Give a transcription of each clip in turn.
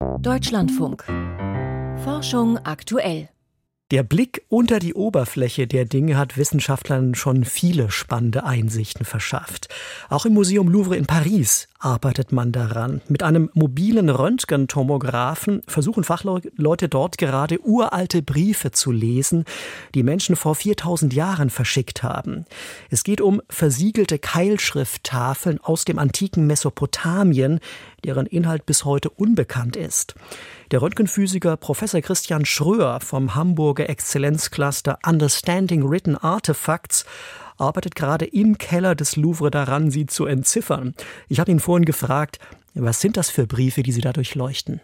Deutschlandfunk. Forschung aktuell. Der Blick unter die Oberfläche der Dinge hat Wissenschaftlern schon viele spannende Einsichten verschafft. Auch im Museum Louvre in Paris arbeitet man daran. Mit einem mobilen Röntgentomographen versuchen Fachleute dort gerade uralte Briefe zu lesen, die Menschen vor 4000 Jahren verschickt haben. Es geht um versiegelte Keilschrifttafeln aus dem antiken Mesopotamien, deren Inhalt bis heute unbekannt ist. Der Röntgenphysiker Professor Christian Schröer vom Hamburger Exzellenzcluster Understanding Written Artifacts arbeitet gerade im Keller des Louvre daran, sie zu entziffern. Ich habe ihn vorhin gefragt, was sind das für Briefe, die Sie da durchleuchten?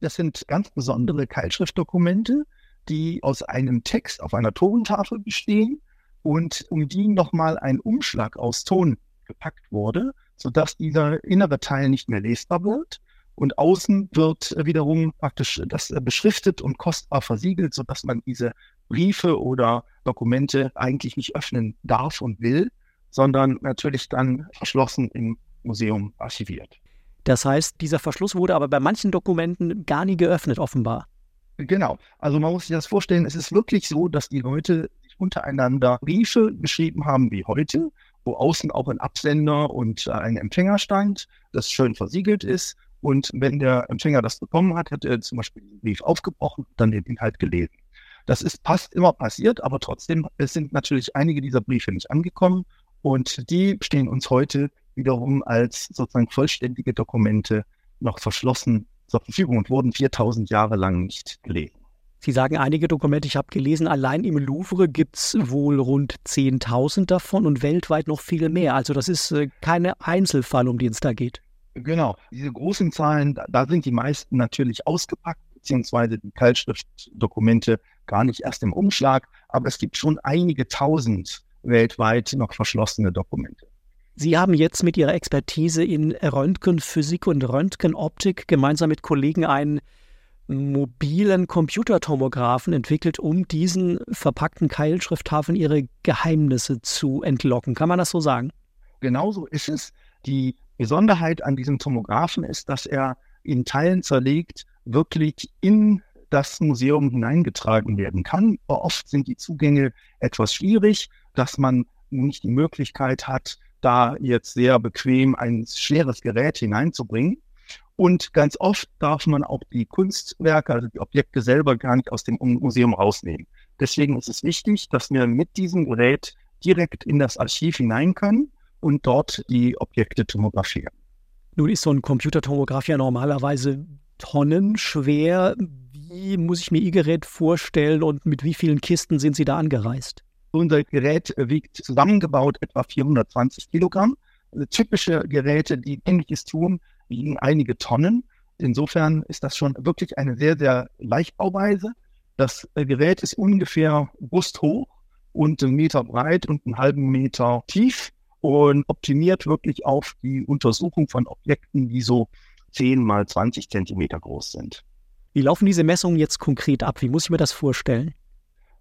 Das sind ganz besondere Keilschriftdokumente, die aus einem Text auf einer Tontafel bestehen und um die nochmal ein Umschlag aus Ton gepackt wurde sodass dieser innere Teil nicht mehr lesbar wird. Und außen wird wiederum praktisch das beschriftet und kostbar versiegelt, sodass man diese Briefe oder Dokumente eigentlich nicht öffnen darf und will, sondern natürlich dann verschlossen im Museum archiviert. Das heißt, dieser Verschluss wurde aber bei manchen Dokumenten gar nie geöffnet, offenbar. Genau. Also man muss sich das vorstellen, es ist wirklich so, dass die Leute sich untereinander Briefe geschrieben haben wie heute wo außen auch ein Absender und äh, ein Empfänger stand, das schön versiegelt ist. Und wenn der Empfänger das bekommen hat, hat er zum Beispiel den Brief aufgebrochen, dann den Inhalt gelesen. Das ist fast immer passiert, aber trotzdem sind natürlich einige dieser Briefe nicht angekommen und die stehen uns heute wiederum als sozusagen vollständige Dokumente noch verschlossen zur Verfügung und wurden 4000 Jahre lang nicht gelesen. Sie sagen einige Dokumente, ich habe gelesen, allein im Louvre gibt es wohl rund 10.000 davon und weltweit noch viel mehr. Also das ist äh, keine Einzelfall, um den es da geht. Genau, diese großen Zahlen, da sind die meisten natürlich ausgepackt, beziehungsweise die Keilschriftdokumente gar nicht erst im Umschlag, aber es gibt schon einige tausend weltweit noch verschlossene Dokumente. Sie haben jetzt mit Ihrer Expertise in Röntgenphysik und Röntgenoptik gemeinsam mit Kollegen einen mobilen Computertomographen entwickelt, um diesen verpackten Keilschrifttafeln ihre Geheimnisse zu entlocken. Kann man das so sagen? Genauso ist es. Die Besonderheit an diesem Tomographen ist, dass er in Teilen zerlegt wirklich in das Museum hineingetragen werden kann. Oft sind die Zugänge etwas schwierig, dass man nicht die Möglichkeit hat, da jetzt sehr bequem ein schweres Gerät hineinzubringen. Und ganz oft darf man auch die Kunstwerke, also die Objekte selber gar nicht aus dem Museum rausnehmen. Deswegen ist es wichtig, dass wir mit diesem Gerät direkt in das Archiv hinein können und dort die Objekte tomografieren. Nun ist so ein Computertomograph ja normalerweise tonnenschwer. Wie muss ich mir Ihr Gerät vorstellen und mit wie vielen Kisten sind Sie da angereist? Unser Gerät wiegt zusammengebaut etwa 420 Kilogramm. Also typische Geräte, die ähnliches tun, wiegen einige Tonnen. Insofern ist das schon wirklich eine sehr, sehr Leichtbauweise. Das äh, Gerät ist ungefähr brusthoch und einen Meter breit und einen halben Meter tief und optimiert wirklich auf die Untersuchung von Objekten, die so 10 mal 20 Zentimeter groß sind. Wie laufen diese Messungen jetzt konkret ab? Wie muss ich mir das vorstellen?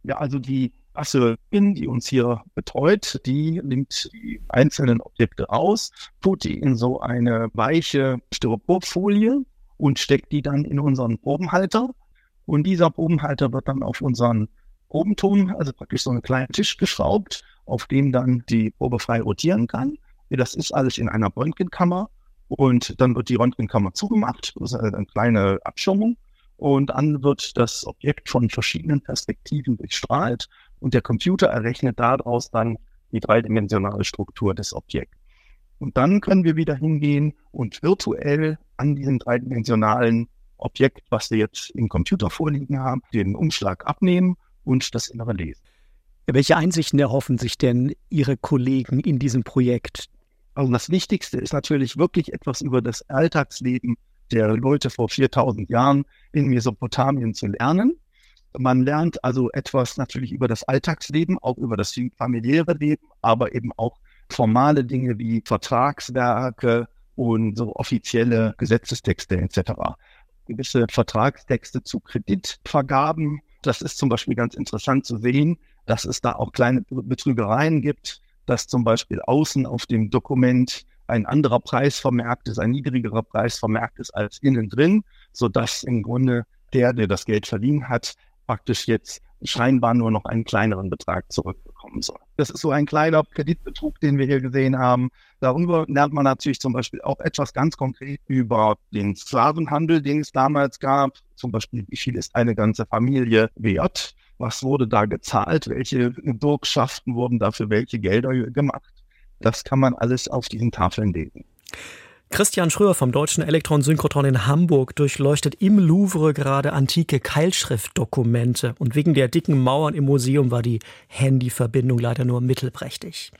Ja, also die Assistentin, die uns hier betreut, die nimmt die einzelnen Objekte raus, tut die in so eine weiche Styroporfolie und steckt die dann in unseren Probenhalter. Und dieser Probenhalter wird dann auf unseren Probenton, also praktisch so einen kleinen Tisch geschraubt, auf dem dann die Probe frei rotieren kann. Das ist alles in einer Röntgenkammer und dann wird die Röntgenkammer zugemacht. Das ist eine kleine Abschirmung. Und dann wird das Objekt von verschiedenen Perspektiven durchstrahlt und der Computer errechnet daraus dann die dreidimensionale Struktur des Objekts. Und dann können wir wieder hingehen und virtuell an diesem dreidimensionalen Objekt, was wir jetzt im Computer vorliegen haben, den Umschlag abnehmen und das Innere lesen. Welche Einsichten erhoffen sich denn Ihre Kollegen in diesem Projekt? Also das Wichtigste ist natürlich wirklich etwas über das Alltagsleben der Leute vor 4000 Jahren in Mesopotamien zu lernen. Man lernt also etwas natürlich über das Alltagsleben, auch über das familiäre Leben, aber eben auch formale Dinge wie Vertragswerke und so offizielle Gesetzestexte etc. Gewisse Vertragstexte zu Kreditvergaben. Das ist zum Beispiel ganz interessant zu sehen, dass es da auch kleine Betrügereien gibt, dass zum Beispiel außen auf dem Dokument ein anderer Preis vermerkt ist, ein niedrigerer Preis vermerkt ist als innen drin, sodass im Grunde der, der das Geld verliehen hat, praktisch jetzt scheinbar nur noch einen kleineren Betrag zurückbekommen soll. Das ist so ein kleiner Kreditbetrug, den wir hier gesehen haben. Darüber lernt man natürlich zum Beispiel auch etwas ganz konkret über den Sklavenhandel, den es damals gab. Zum Beispiel, wie viel ist eine ganze Familie wert? Was wurde da gezahlt? Welche Bürgschaften wurden dafür welche Gelder gemacht? Das kann man alles auf diesen Tafeln lesen. Christian Schröer vom Deutschen Elektronsynchrotron in Hamburg durchleuchtet im Louvre gerade antike Keilschriftdokumente und wegen der dicken Mauern im Museum war die Handyverbindung leider nur mittelprächtig.